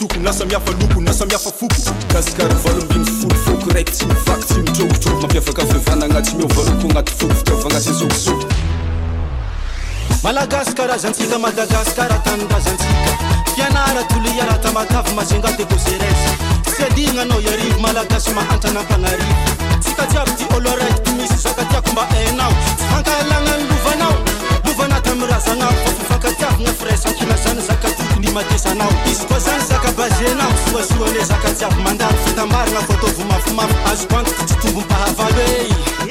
soko na samihafa loko na samihafa foko. Kasikary valombiny folo foko raiky tsy mivaky tsy mitrokotroko mampiavaka fivanagna tsy miovaloko agnaty foko fitiavagna sy zokosoko malagasy karazantsika madagasikara tanindrazantsika fianara toloiaratamatavy mazinga dekozeresy tsy adignanao iarivo malagasy mahantrana ampanarivo tsika jiaby ty olo araiky ty misy zaka tiako mba ainao tsy hankahalagna ny lovanao. Lovana tamiy razagnao fa fifakatiavigna firaisankilazany zakaty matesanao izy. Koa zany zaka bazenao? Soasoane zaka jiavy mandalo fitambarina fataovy mafimafy. Azokoantiko tsy tombompahavalo e eh!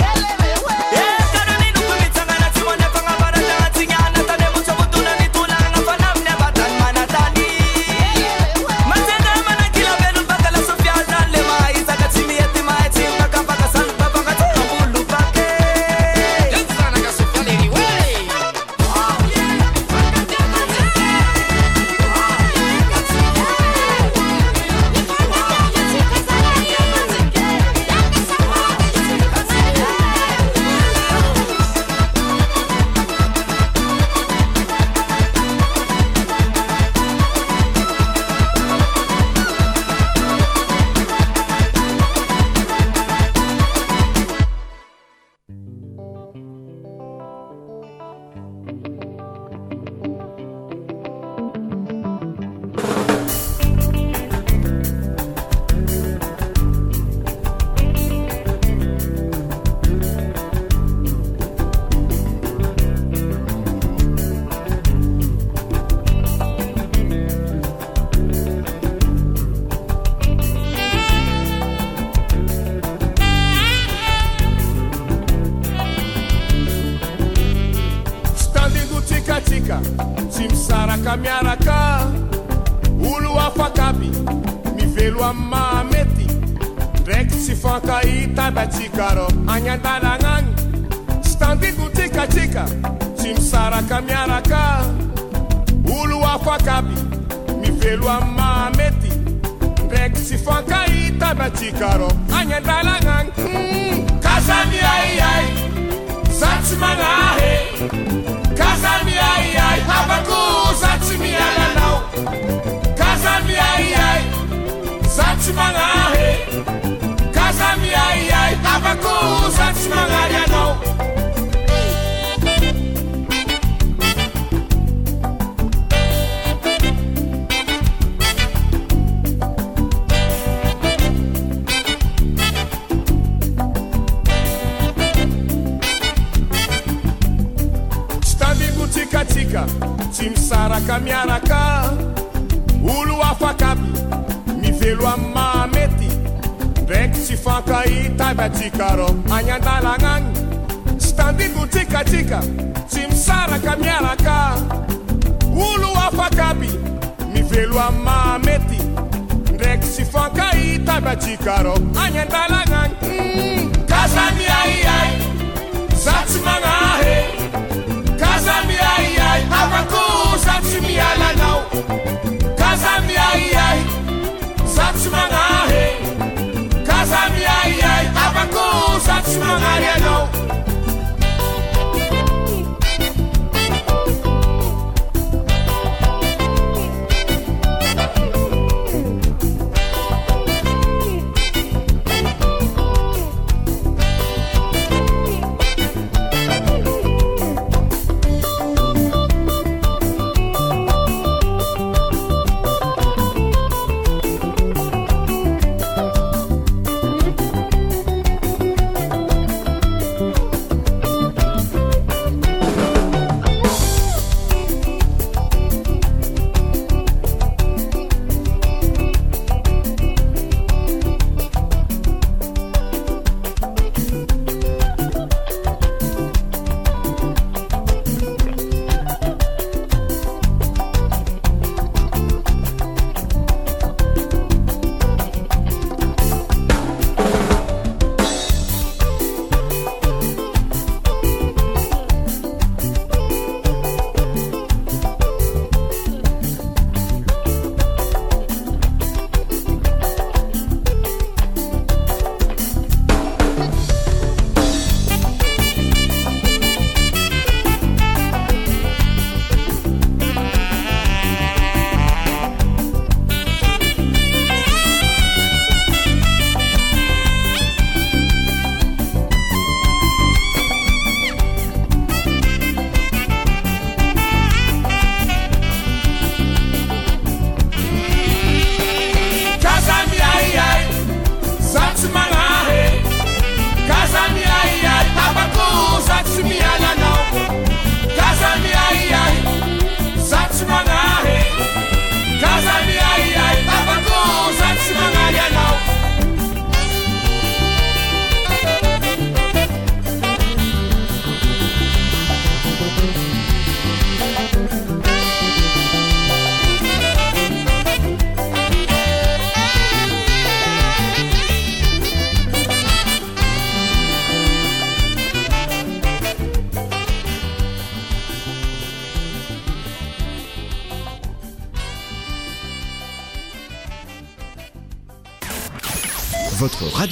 nakamianaka olo afaka aby mivelo amy mahamety ndraiky tsy fankahitavy atsikarô agny an-dalagna agny tsy ulu afakabi mi velo miaraka olo afaka aby mivelo amy mahamety ndraiky anya fankahitavy atsikarô agny an-dalagna agny kazany aiay za tsy magnahe kazany aiay afako tsy mialanao. Kaza miaiay za tsy magnahe kaza miaiay avako za tsy magnary anao.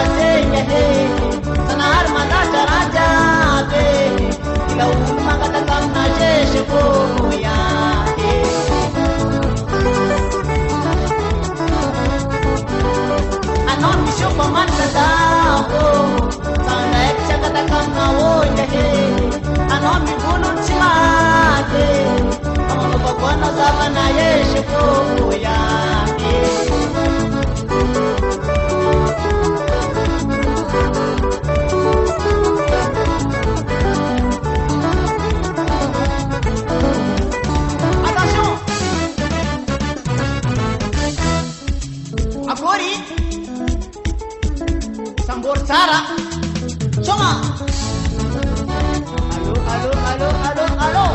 masenyate sanahary mandratrarajabe ilaolo mangataka amina zeseko yate anao misokomanitadako sandraiky tsy akataka amina onyahe anao mivolony tsy mate amanopako anao zavana eseko yate Sara. Soma. Aló, aló, aló, aló, aló.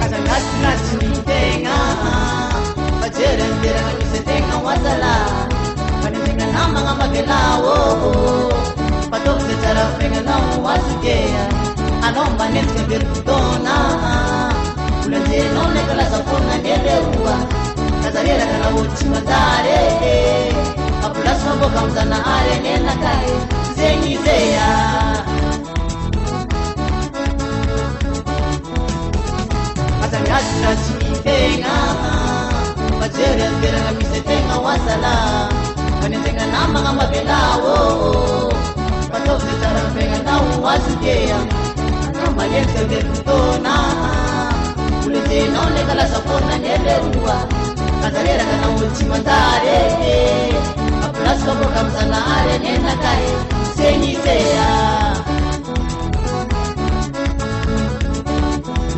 Kazangas ni tenga. Pajaran tira manusia tenga wasala. Panisingan ang mga magalawo. Patok sa charap ng alaw wasugea. Anong manit ka birtona. famozana arenenakay zegny zeya. Azamiazyratsy mitegna majery misy tegna hoazala fanentegna namagna mavelao fataozy tsarategna nao hoazykea maneky zerverotona oletenao neka lazapona neveroa kazarerakanaotsy mandare. nasoboka muzanare nenakaye senyiseya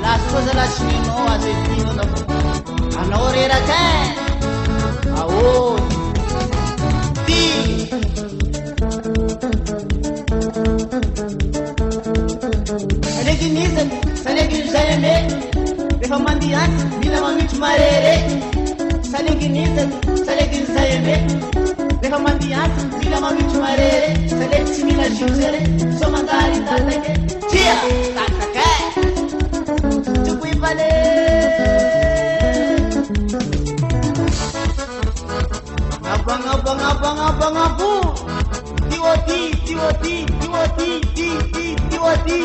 lasoza lasinino azepino nako anaoreraka ao. Ti. Sanekinizany sanekizayane rehefa mandiany mila mamitsy marere. Sanekinizany sanekizayane rehefa mandiatsy ny fila manotro marere sa le tsy mila zozere so mandary tatake. Tria tatake! Toko ivale abagnabagnabagnabagnabo tiôty tiôty tiôty ti ti tiôty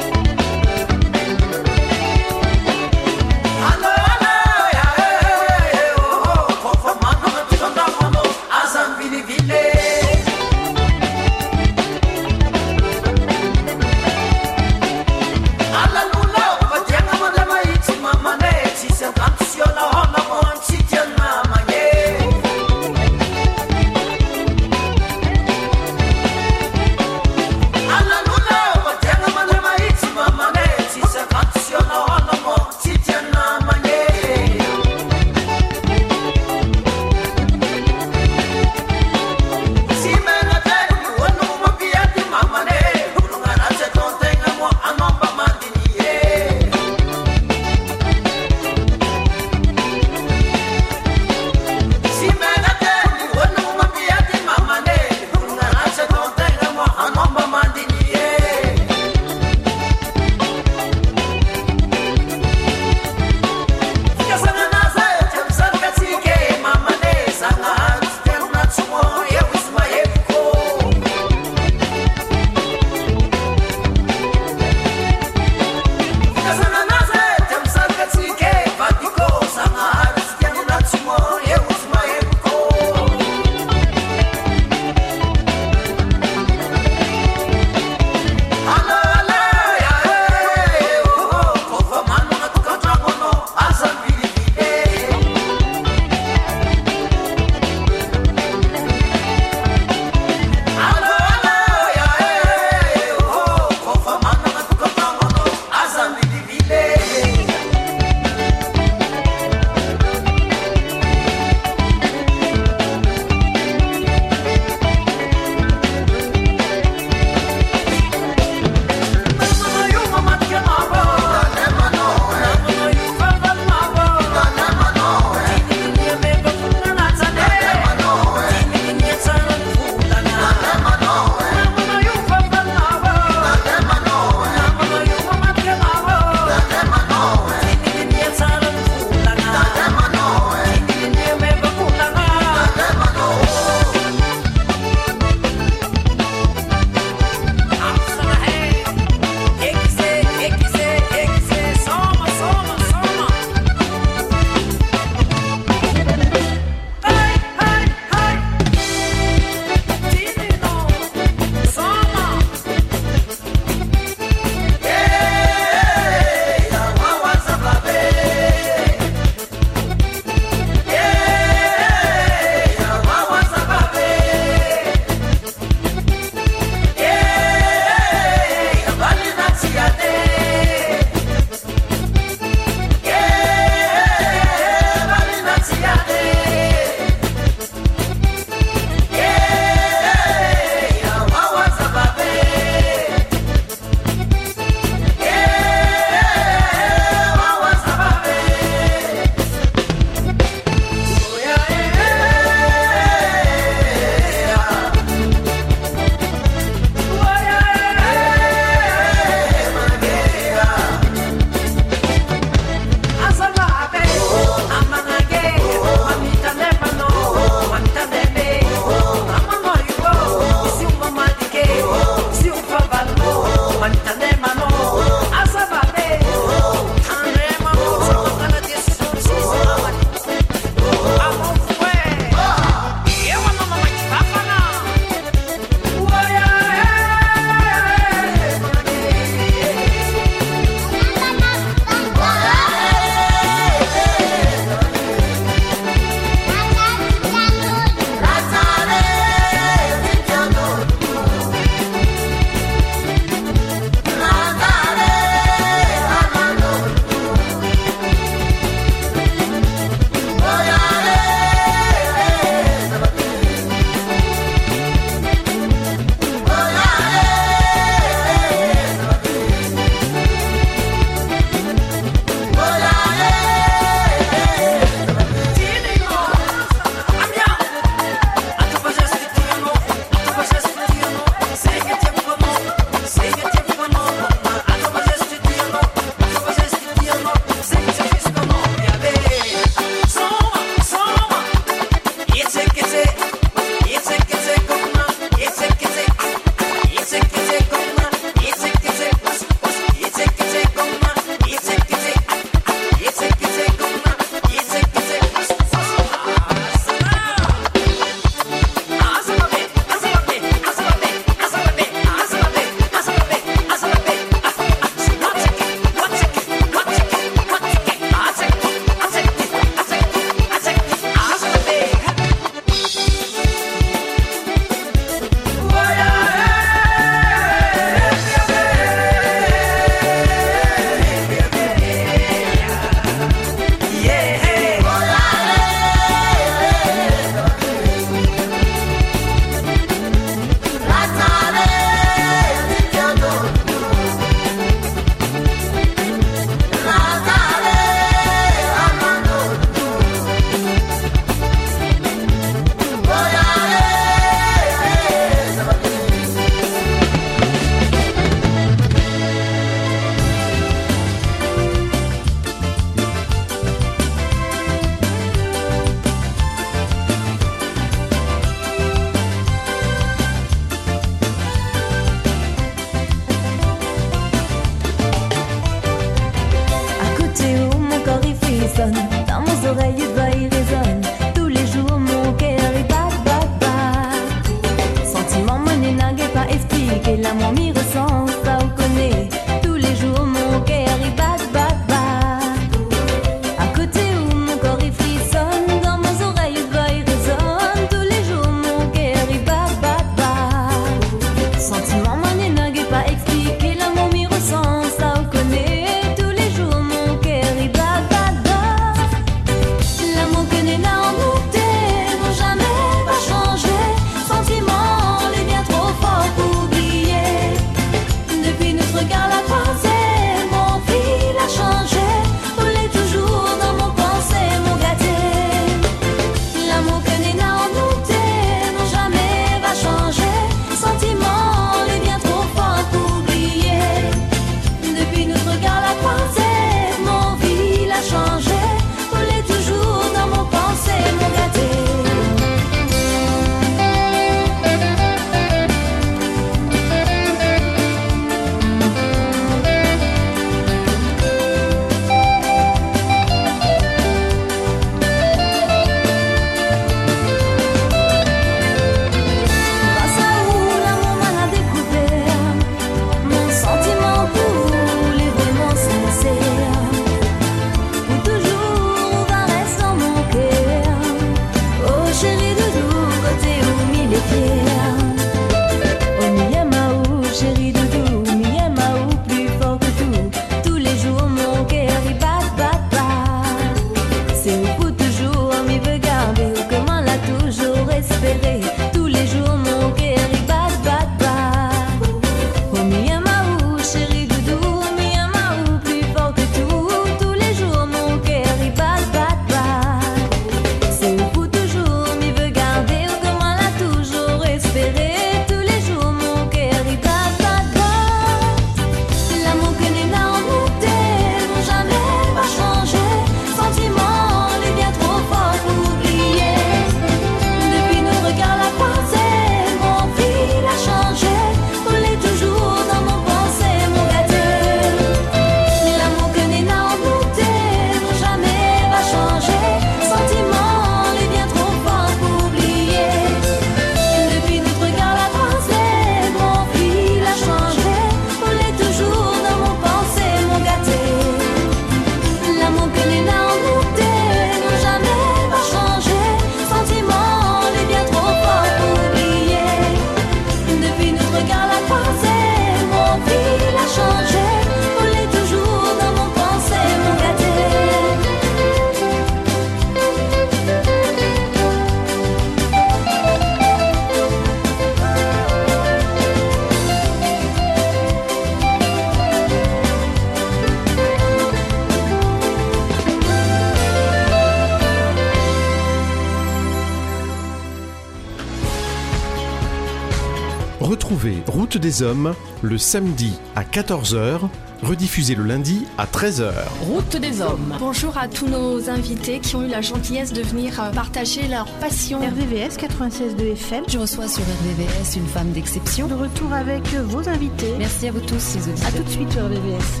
Retrouvez Route des Hommes le samedi à 14h, rediffusé le lundi à 13h. Route des Hommes. Bonjour à tous nos invités qui ont eu la gentillesse de venir euh, partager leur passion. RVVS 96.2 FM. Je reçois sur RVVS une femme d'exception. De retour avec vos invités. Merci à vous tous, les auditeurs. A tout de suite sur RVVS.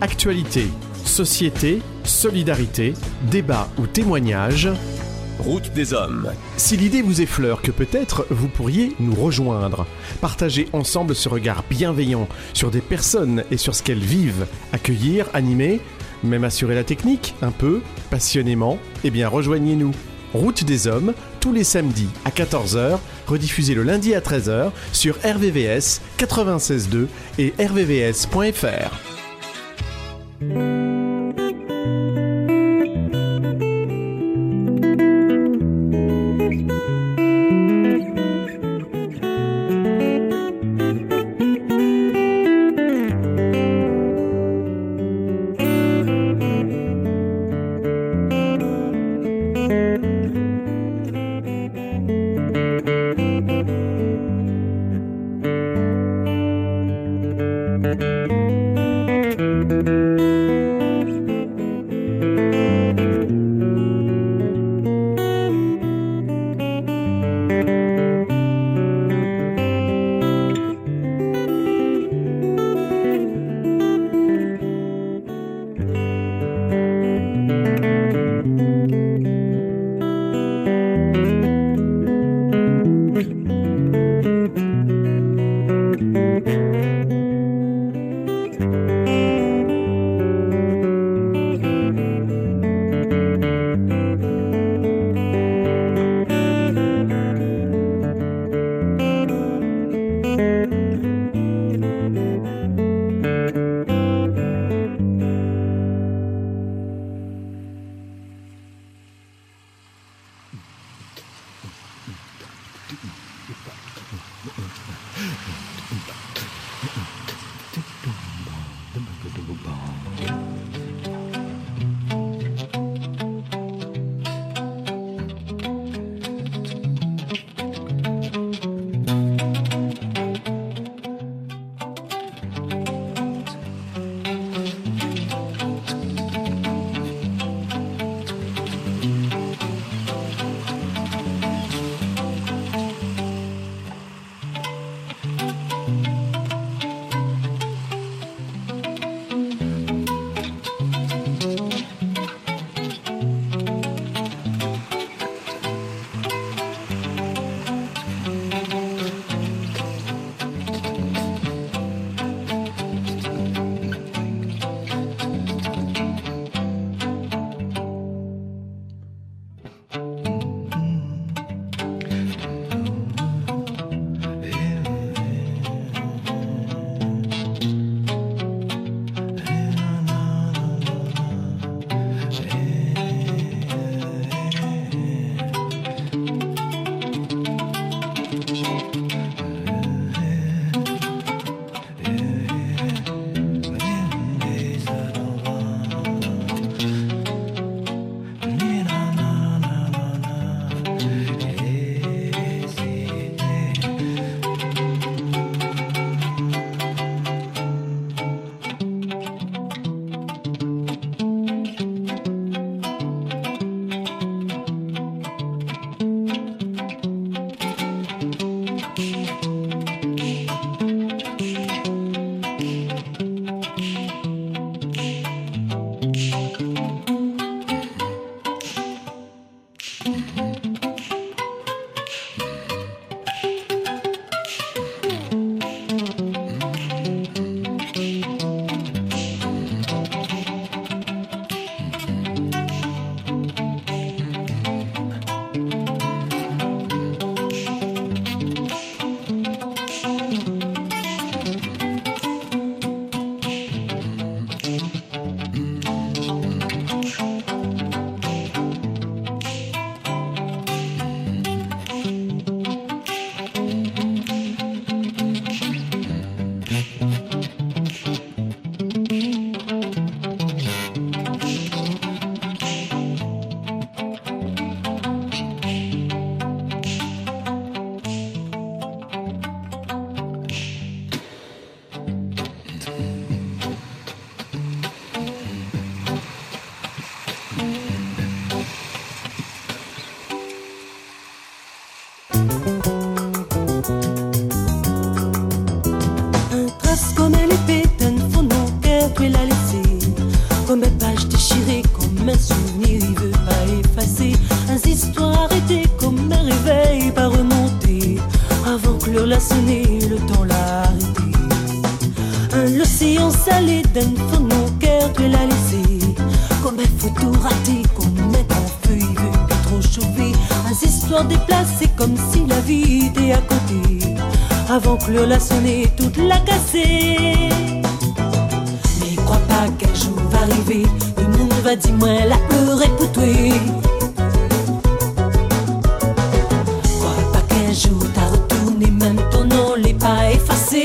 Actualité, société, solidarité, débat ou témoignage. Route des hommes. Si l'idée vous effleure que peut-être vous pourriez nous rejoindre, partager ensemble ce regard bienveillant sur des personnes et sur ce qu'elles vivent, accueillir, animer, même assurer la technique, un peu, passionnément, eh bien rejoignez-nous. Route des hommes, tous les samedis à 14h, rediffusé le lundi à 13h sur RVVS 96.2 et rvvs.fr. page déchirée, comme un souvenir, il veut pas effacer. Un histoire arrêtée, comme un réveil, pas remonter. Avant que l'heure l'a sonné, le temps l'a arrêté. Un océan salé d'un fond de mon cœur, tu l'as. Comme un photo raté, comme un feu, il veut plus trop chauffer. Un histoire déplacée, comme si la vie était à côté. Avant que l'heure l'a sonné, toute l'a cassée. Mais crois pas qu'un jour va arriver, va dire moi la pleurer pour toi. Crois pas qu'un jour t'as retourné, même ton nom l'est pas effacé.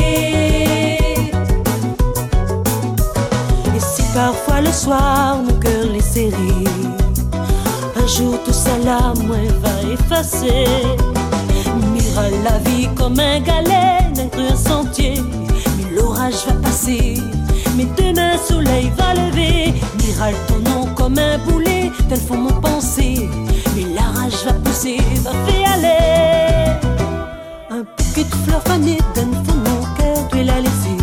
Et si parfois le soir mon cœur les serré, un jour tout ça là, moi va effacer. Mira la vie comme un galet d'un sentier. Mais l'orage va passer, mais demain soleil va lever. Mira ton nom comme un boulet, tel fond mon pensée. Mais la rage va pousser, va faire aller. Un bouquet de fleurs fanées d'un fond mon cœur, tu l'as laissé.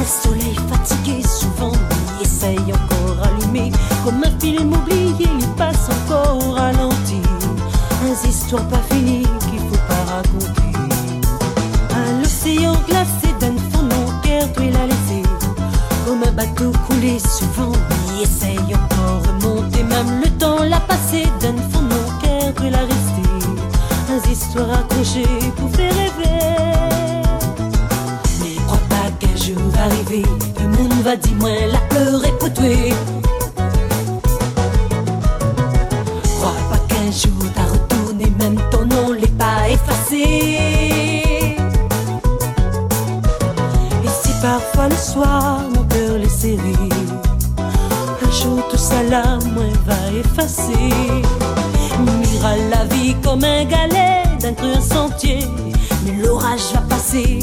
Un soleil fatigué, souvent, il essaye encore allumé. Comme un film oublié, il passe encore au ralenti. Un histoire pas finie qu'il faut pas raconter. Un océan glacé d'un fond mon cœur, tu l'as laissé. Comme un bateau coulé, souvent, essaye encore remonter. Même le temps l'a passé d'un fond de mon cœur, tu l'as resté. Un histoire accrochée pour faire rêver. Mais crois pas qu'un jour va arriver, le monde va dire moi la pleurer pour toi. Crois pas qu'un jour t'as retourné, même ton nom l'est pas effacé. Et si parfois le soir tout moi va effacer. Mira la vie comme un galet d'un creux sentier. Mais l'orage va passer,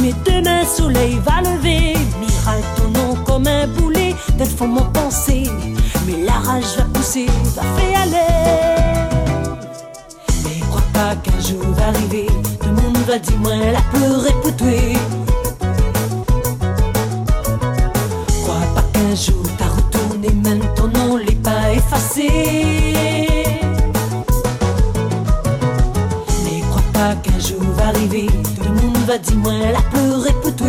mais demain soleil va lever. Mira ton nom comme un boulet d'un fond mon pensée. Mais la rage va pousser, va faire aller. Mais crois pas qu'un jour va arriver, le monde va dire moi la pleurer pour toi. Mais crois pas qu'un jour va arriver, tout le monde va dire moi la pleurer pour toi.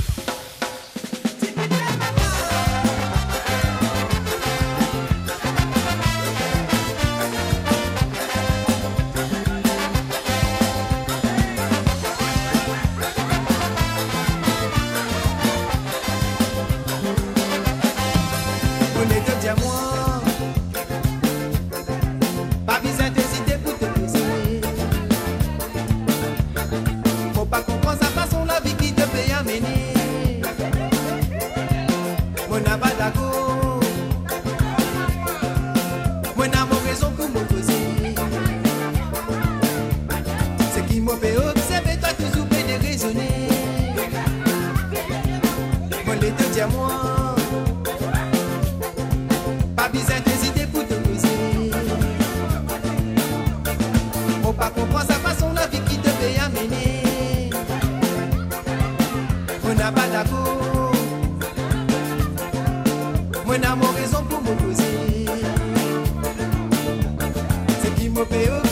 Mwen a mwen rezon pou mwen Se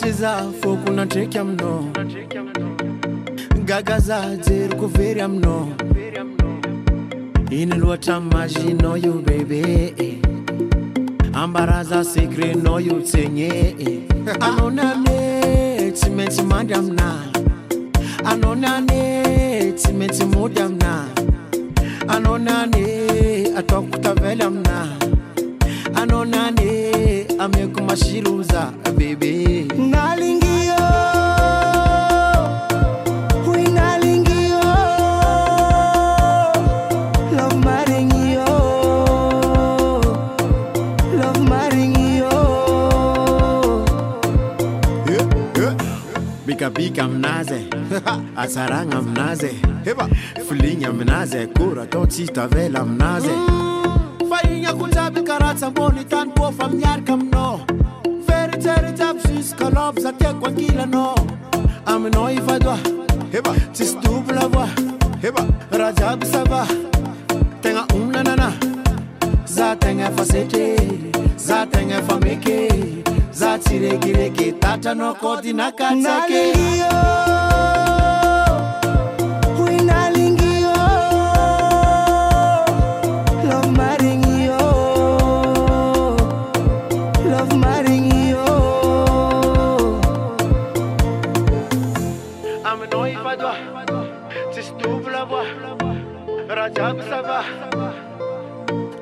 nyakati zafo kuna jekya mno. Gaga zadzeru kuvherya mno. Ini lwotamazhi no you baby. Ambaraza sekre no you tsenye anonane timeti madya mna. Anonane timeti mudya mna. Anonane atakutavela mna. anonane amekumashiriuza bebe. Nalingio Bika mnaze asaranga mnaze flinya mnaze kura totsitavela mnaze. Mm. miasa ambony tany koafa miaraka aminao feritseritsaby jiaby sus za tiako ankilanao. Aminao ifadoa eba tsisy dobla voa eba raha jiaby sava tegna onanana za tegna efa setre. Za tegna efa meke za tsy rekireky tatranao kôdinakatsake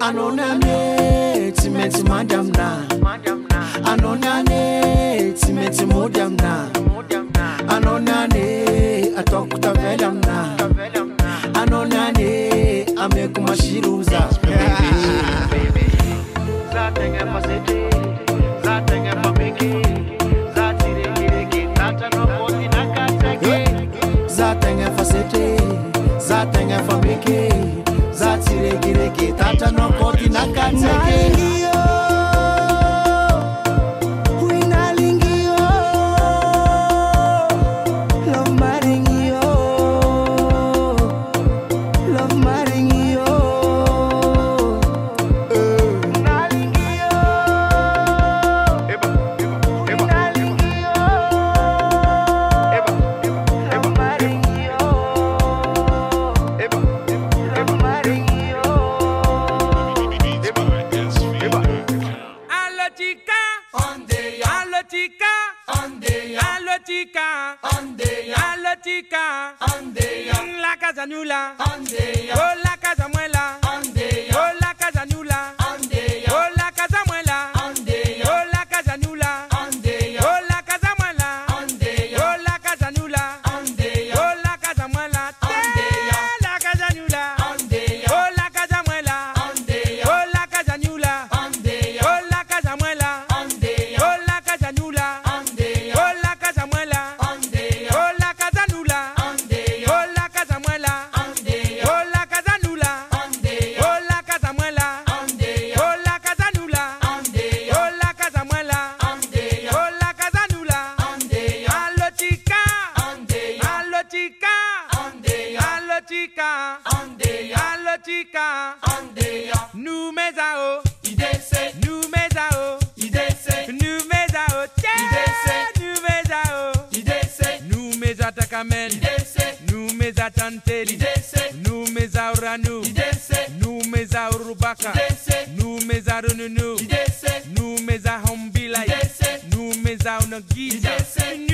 anonane tsy maintsy mandy amina anonane tsy maintsy mody amina anonane ataoko tavely amina anonane ameko masiro peke za tsiregirege tatranao koty nakatsake allo chica, nous mesao, nous mesao, nous mesao, nous mesao, nous mesatakamen, nous mesatanteli, nous mesauranu, nous mesaurubaka, nous mesarununu, nous mesahombilai, nous mesaunagisa, nous mesao,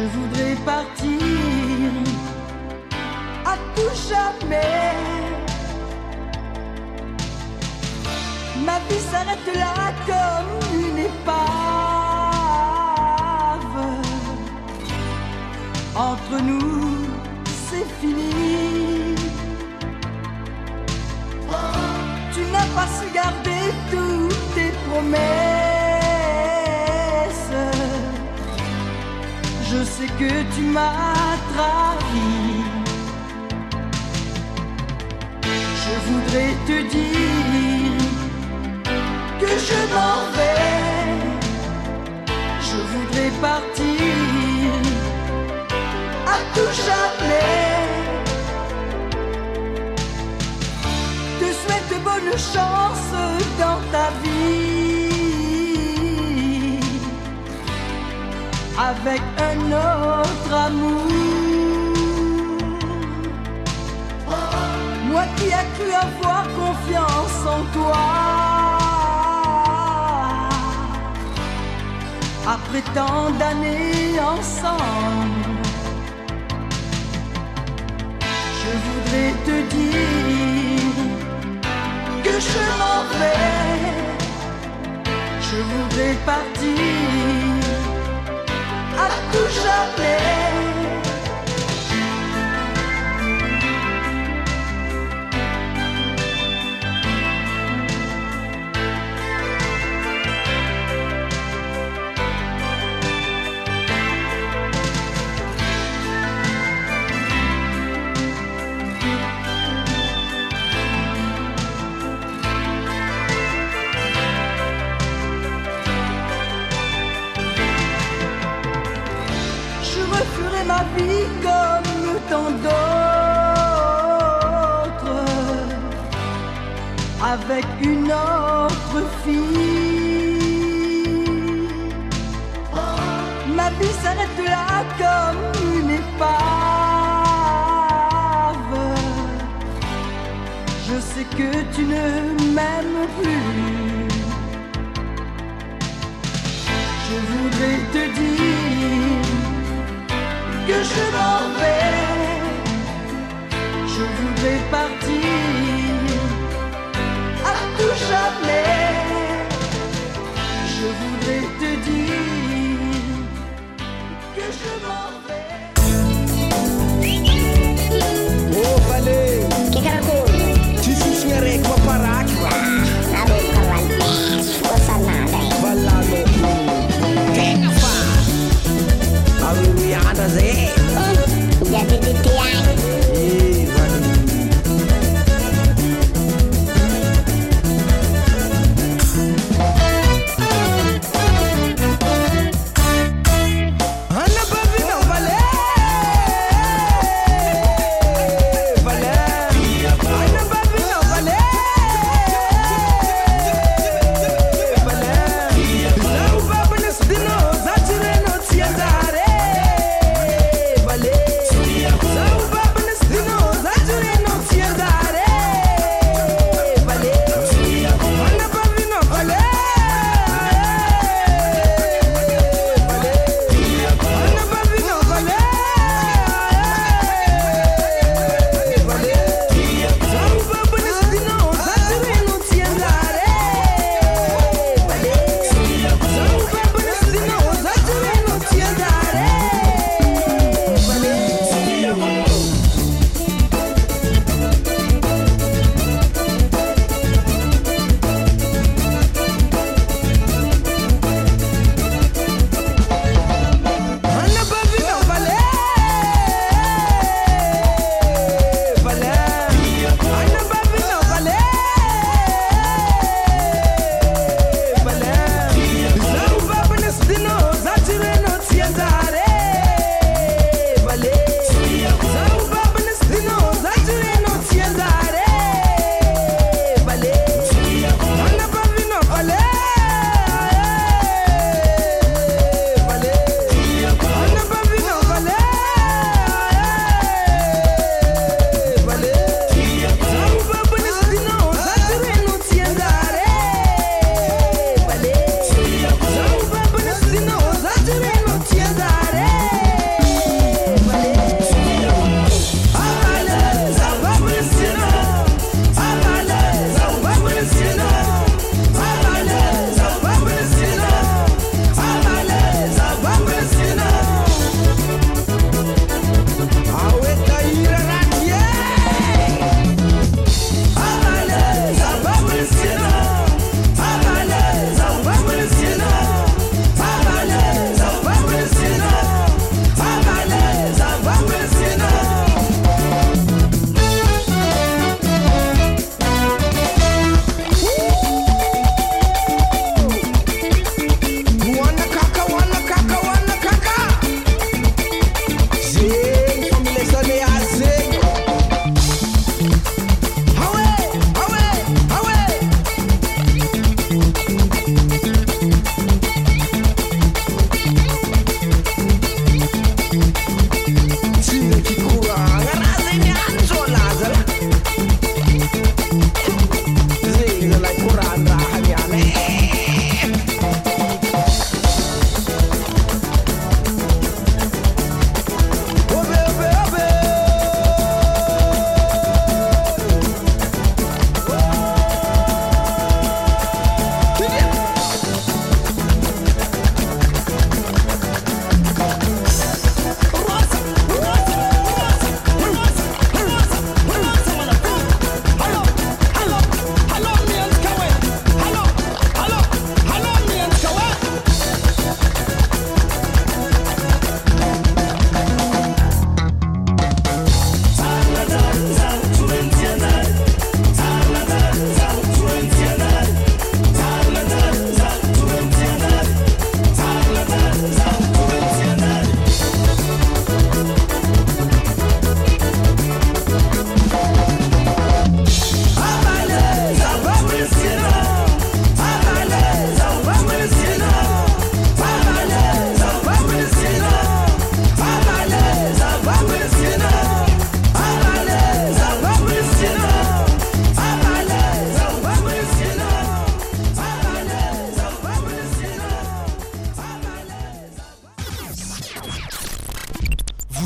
je voudrais partir à tout jamais. Ma vie s'arrête là comme une épave. Entre nous, c'est fini. Tu n'as pas su garder toutes tes promesses. c'est que tu m'as trahi. Je voudrais te dire que je m'en vais. Je voudrais partir à tout jamais. Te souhaite bonne chance dans ta vie. avec un autre amour. Moi qui ai cru avoir confiance en toi? Après tant d'années ensemble, je voudrais te dire que je m'en vais. Je voudrais partir à tout jamais.